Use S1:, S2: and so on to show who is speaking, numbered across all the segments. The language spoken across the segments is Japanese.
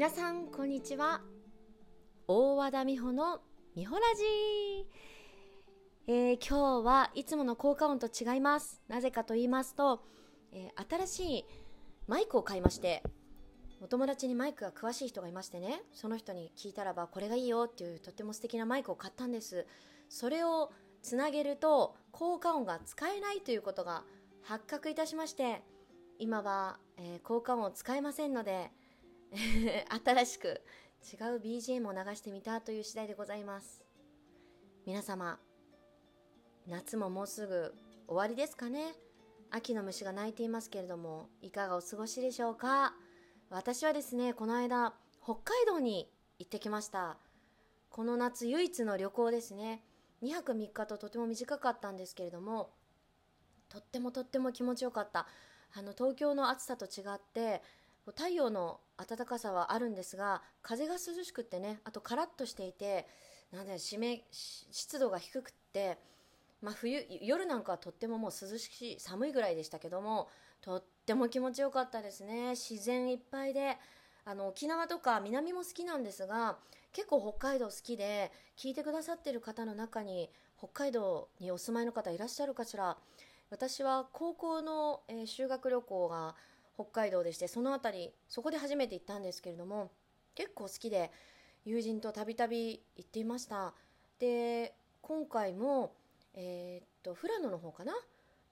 S1: 皆さんこんにちは。大和田美穂の美穂ラジ。えー、今日はいつもの効果音と違います。なぜかと言いますと、えー、新しいマイクを買いましてお友達にマイクが詳しい人がいましてねその人に聞いたらばこれがいいよっていうとっても素敵なマイクを買ったんです。それをつなげると効果音が使えないということが発覚いたしまして今は、えー、効果音を使えませんので 新しく違う BGM を流してみたという次第でございます。皆様夏ももうすぐ終わりですかね？秋の虫が鳴いていますけれどもいかがお過ごしでしょうか？私はですねこの間北海道に行ってきました。この夏唯一の旅行ですね。2泊3日ととても短かったんですけれどもとってもとっても気持ちよかった。あの東京の暑さと違って太陽の暖かさはあるんですが風が涼しくってねあとカラッとしていてなんで湿湿度が低くって、まあ冬、夜なんかはとってももう涼しい寒いぐらいでしたけどもとっても気持ちよかったですね。自然いっぱいであの沖縄とか南も好きなんですが結構北海道好きで聞いてくださってる方の中に北海道にお住まいの方いらっしゃるかしら。私は高校の、えー、修学旅行が北海道でしてその辺りそこで初めて行ったんですけれども結構好きで友人とたびたび行っていました。で今回もえー、っと富良野の方かな？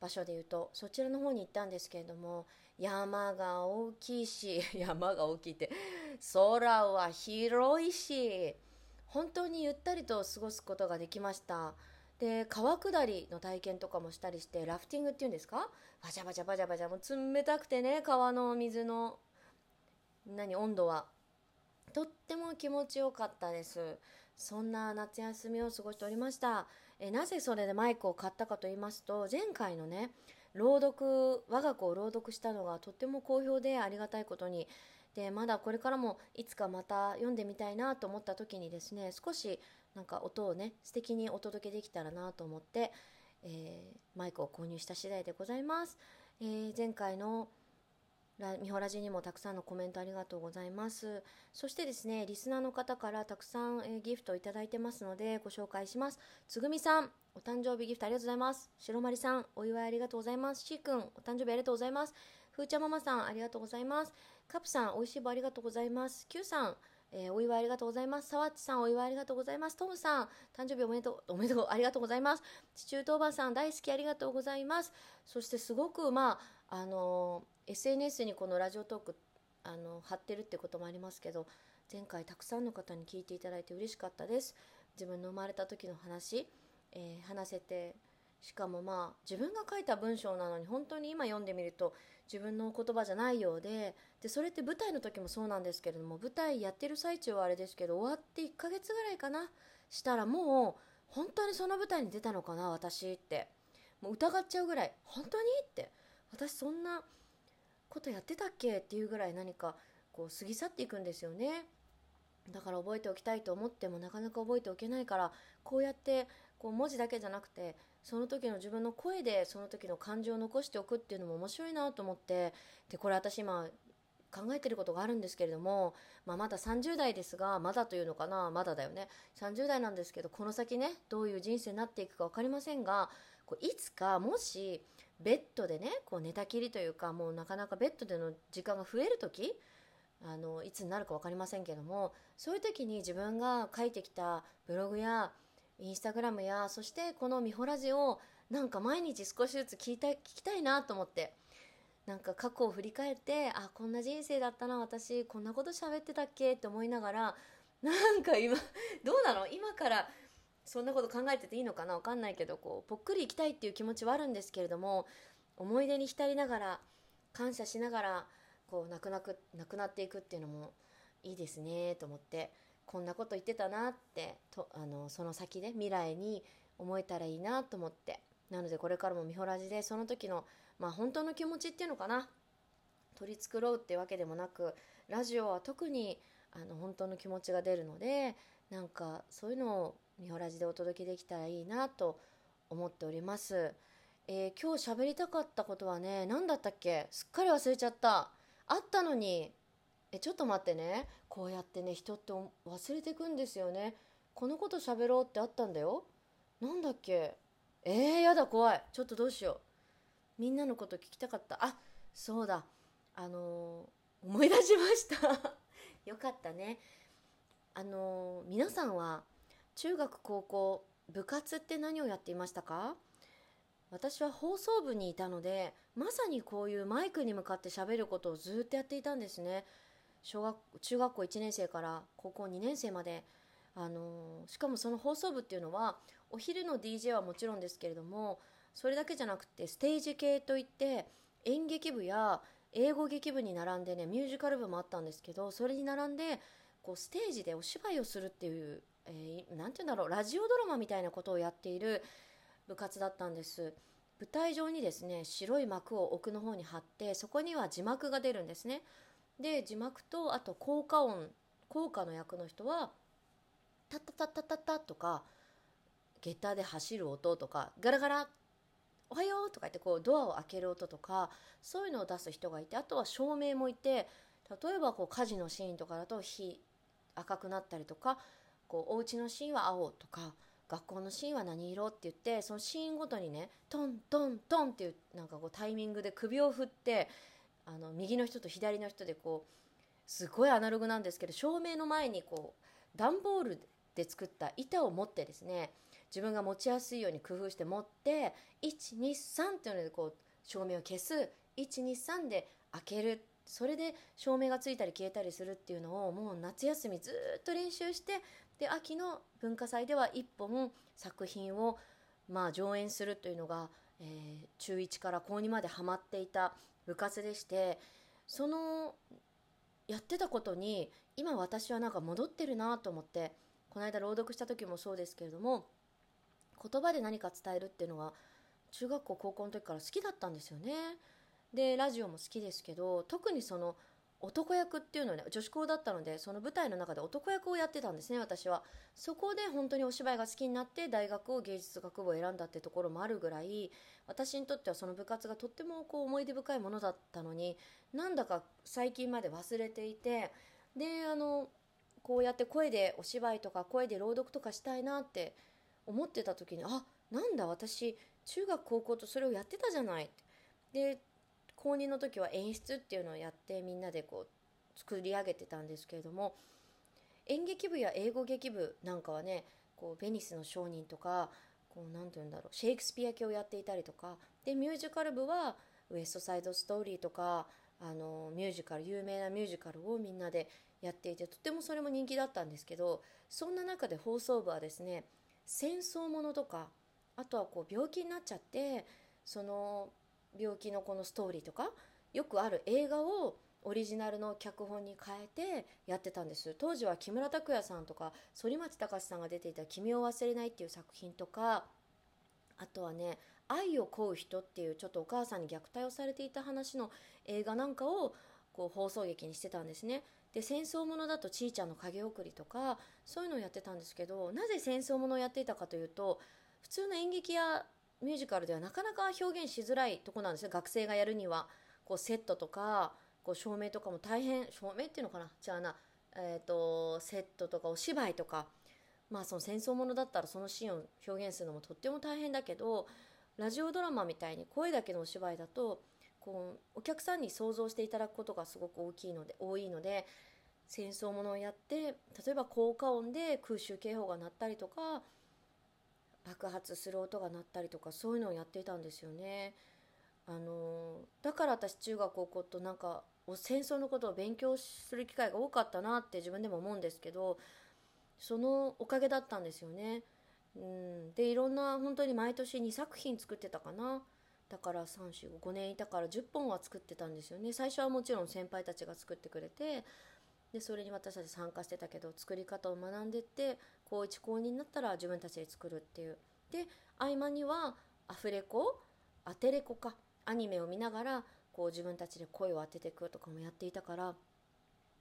S1: 場所でいうとそちらの方に行ったんですけれども山が大きいし 山が大きいって空は広いし本当にゆったりと過ごすことができました。で川下りの体験とかもしたりしてラフティングっていうんですか？バチャバチャバチャバチャもう冷たくてね川の水の何温度は。とっても気持ちよかったです。そんな夏休みを過ごしておりました。えなぜそれでマイクを買ったかと言いますと前回のね朗読我が子を朗読したのがとっても好評でありがたいことに。でまだこれからもいつかまた読んでみたいなと思った時にですね少しなんか音をね素敵にお届けできたらなと思って、えー、マイクを購入した次第でございます、えー、前回のミホラジにもたくさんのコメントありがとうございます。そしてですねリスナーの方からたくさん、えー、ギフトをいただいてますのでご紹介します。つぐみさんお誕生日ギフトありがとうございます。白まりさんお祝いありがとうございます。しーくんお誕生日ありがとうございます。ふーちゃママさんありがとうございます。カプさんおいしい棒ありがとうございます。Q さんえー、お祝いありがとうございます。さわっちさん、お祝いありがとうございます。トムさん、誕生日おめでとう、おめでとう、ありがとうございます。地中当番さん、大好きありがとうございます。そしてすごく、まあ、あのー SNS にこのラジオトークあの貼ってるってこともありますけど前回たくさんの方に聞いていただいて嬉しかったです自分の生まれた時の話、えー、話せてしかもまあ自分が書いた文章なのに本当に今読んでみると自分の言葉じゃないようででそれって舞台の時もそうなんですけれども舞台やってる最中はあれですけど終わって1ヶ月ぐらいかなしたらもう本当にその舞台に出たのかな私って。もう疑っちゃうぐらい本当にって。私そんなことやってたっけっていうぐらい何かこう過ぎ去っていくんですよね。だから覚えておきたいと思ってもなかなか覚えておけないからこうやってこう文字だけじゃなくてその時の自分の声でその時の感情を残しておくっていうのも面白いなと思ってでこれ私今考えてることがあるんですけれども、まあ、まだ30代ですがまだというのかなまだだよね。30代なんですけどこの先ねどういう人生になっていくか分かりませんがこういつかもしベッドでねこう寝たきりというかもうなかなかベッドでの時間が増える時あのいつになるか分かりませんけどもそういう時に自分が書いてきたブログやインスタグラムやそしてこの「ミホラジ」をなんか毎日少しずつ聞いた聞きたいなと思って。なんか過去を振り返ってあこんな人生だったな私こんなこと喋ってたっけ？って思いながらなんか今どうなの？今からそんなこと考えてていいのかな？わかんないけどこうぽっくり行きたいっていう気持ちはあるんですけれども思い出に浸りながら感謝しながらこうなくなくなくなっていくっていうのもいいですねと思って。こんなこと言ってたなってとあのその先で未来に思えたらいいなと思ってなのでこれからも見ラジでその時の、まあ、本当の気持ちっていうのかな取り繕うってうわけでもなくラジオは特にあの本当の気持ちが出るのでなんかそういうのをミホラジでお届けできたらいいなと思っております。えー、今日喋りたかったことはね、何だったっけ？すっかり忘れちゃった。あったのに、えちょっと待ってね。こうやってね人って忘れてくんですよね。このこと喋ろうってあったんだよ。なんだっけえー、やだ怖い。ちょっとどうしよう。みんなのこと聞きたかった。あそうだ。あのー、思い出しました。よかったね。あのー、皆さんは中学高校部活って何をやっていましたか?私は放送部にいたのでまさにこういうマイクに向かって喋ることをずっとやっていたんですね。小学中学校1年生から高校2年生まであのしかもその放送部っていうのはお昼の DJ はもちろんですけれどもそれだけじゃなくてステージ系といって演劇部や英語劇部に並んでねミュージカル部もあったんですけどそれに並んでこうステージでお芝居をするっていう、えー、て言うんだろうラジオドラマみたいなことをやっている部活だったんです。舞台上にですね白い幕を奥の方に貼ってそこには字幕が出るんですね。で字幕とあと効果音効果の役の人はタッタッタッタッタとか下駄で走る音とかガラガラおはようとか言ってこうドアを開ける音とかそういうのを出す人がいてあとは照明もいて例えばこう火事のシーンとかだと火赤くなったりとかこうお家のシーンは青とか学校のシーンは何色って言ってそのシーンごとにねトントントンっていうなんかこうタイミングで首を振ってあの右の人と左の人でこうすごいアナログなんですけど照明の前にこう段ボールで作った板を持ってですね自分が持ちやすいように工夫して持って123っていうのでこう照明を消す123で開けるそれで照明がついたり消えたりするっていうのをもう夏休みずっと練習してで秋の文化祭では1本作品をまあ上演するというのが、えー、中1から高2までハマっていた部活でしてそのやってたことに今私はなんか戻ってるなと思ってこの間朗読した時もそうですけれども言葉で何か伝えるっていうのは中学校高校の時から好きだったんですよね。でラジオも好きですけど特にその男役っていうのね女子校だったのでその舞台の中で男役をやってたんですね私は。そこで本当にお芝居が好きになって大学を芸術学部を選んだってところもあるぐらい私にとってはその部活がとってもこう思い出深いものだったのになんだか最近まで忘れていてであのこうやって声でお芝居とか声で朗読とかしたいなって思ってた時にあなんだ私中学高校とそれをやってたじゃないで高2の時は演出っていうのをやってみんなでこう作り上げてたんですけれども演劇部や英語劇部なんかはねこうベニスの商人とかこうなんて言うんだろうシェイクスピア系をやっていたりとかでミュージカル部はウエストサイドストーリーとかあのミュージカル有名なミュージカルをみんなでやっていてとてもそれも人気だったんですけどそんな中で放送部はですね戦争ものとかあとはこう病気になっちゃってその病気のこのストーリーとかよくある映画をオリジナルの脚本に変えてやってたんです。当時は木村拓哉さんとか反町隆史さんが出ていた「君を忘れない」っていう作品とかあとはね「愛を乞う人」っていうちょっとお母さんに虐待をされていた話の映画なんかをこう放送劇にしてたんですね。で戦争ものだと「ちーちゃんの影送り」とかそういうのをやってたんですけどなぜ戦争ものをやっていたかというと普通の演劇やミュージカルではなかなか表現しづらいとこなんですよ学生がやるには。こうセットとかこう照明とかも大変。照明っていうのかな？じゃあな、えーと、セットとかお芝居とか。まあその戦争ものだったらそのシーンを表現するのもとっても大変だけどラジオドラマみたいに声だけのお芝居だとこうお客さんに想像していただくことがすごく大きいので多いので戦争ものをやって例えば効果音で空襲警報が鳴ったりとか爆発する音が鳴ったりとかそういうのをやっていたんですよね。あのだから私中学高校となんか戦争のことを勉強する機会が多かったなって自分でも思うんですけどそのおかげだったんですよね。うん、でいろんな本当に毎年2作品作ってたかなだから345年いたから10本は作ってたんですよね最初はもちろん先輩たちが作ってくれてでそれに私たち参加してたけど作り方を学んでって高1高2になったら自分たちで作るっていう。で合間にはアフレコアテレコかアニメを見ながらこう自分たちで声を当てていくとかもやっていたから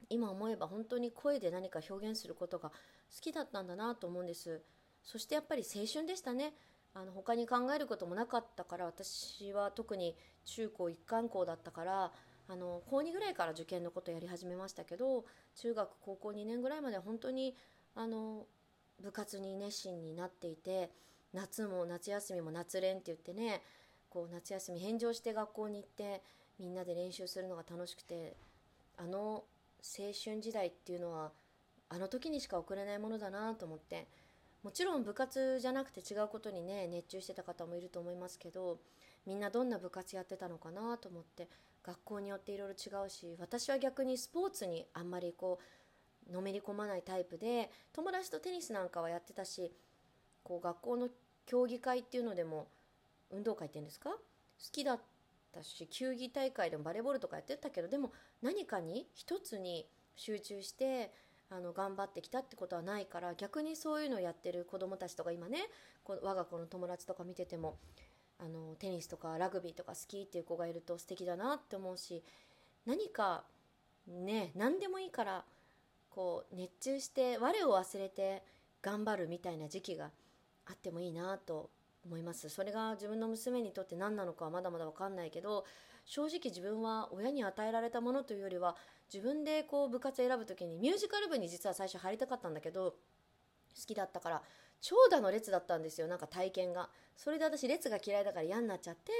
S1: 今思えば本当に声で何か表現することが好きだったんだなと思うんです。そしてやっぱり青春でしたね。あの他に考えることもなかったから私は特に中高一貫校だったからあの高2ぐらいから受験のことやり始めましたけど中学高校2年ぐらいまで本当にあの部活に熱心になっていて夏も夏休みも夏練って言ってねこう夏休み返上して学校に行ってみんなで練習するのが楽しくてあの青春時代っていうのはあの時にしか送れないものだなと思ってもちろん部活じゃなくて違うことにね熱中してた方もいると思いますけどみんなどんな部活やってたのかなと思って学校によっていろいろ違うし私は逆にスポーツにあんまりこうのめり込まないタイプで友達とテニスなんかはやってたしこう学校の競技会っていうのでも運動会っていうんですか？好きだったし球技大会でもバレーボールとかやってたけどでも何かに一つに集中してあの頑張ってきたってことはないから逆にそういうのをやってる子どもたちとか今ねこ我が子の友達とか見ててもあのテニスとかラグビーとか好きっていう子がいると素敵だなって思うし何かね何でもいいからこう熱中して我を忘れて頑張るみたいな時期があってもいいなと思います。それが自分の娘にとって何なのかはまだまだ分かんないけど正直自分は親に与えられたものというよりは自分でこう部活選ぶ時にミュージカル部に実は最初入りたかったんだけど好きだったから長蛇の列だったんですよなんか体験が。それで私列が嫌いだから嫌になっちゃって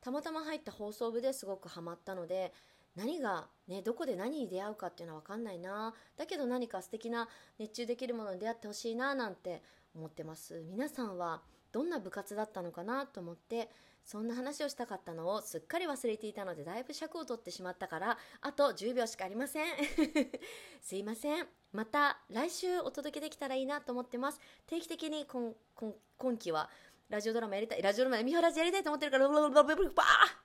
S1: たまたま入った放送部ですごくハマったので何が、ね、どこで何に出会うかっていうのは分かんないな。だけど何か素敵な熱中できるものに出会ってほしいななんて思ってます。皆さんはどんな部活だったのかなと思ってそんな話をしたかったのをすっかり忘れていたのでだいぶ尺を取ってしまったからあと10秒しかありません。すいません。また来週お届けできたらいいなと思ってます。定期的に今今今期はラジオドラマやりたいラジオドラマ見晴らしやりたいと思ってるからバー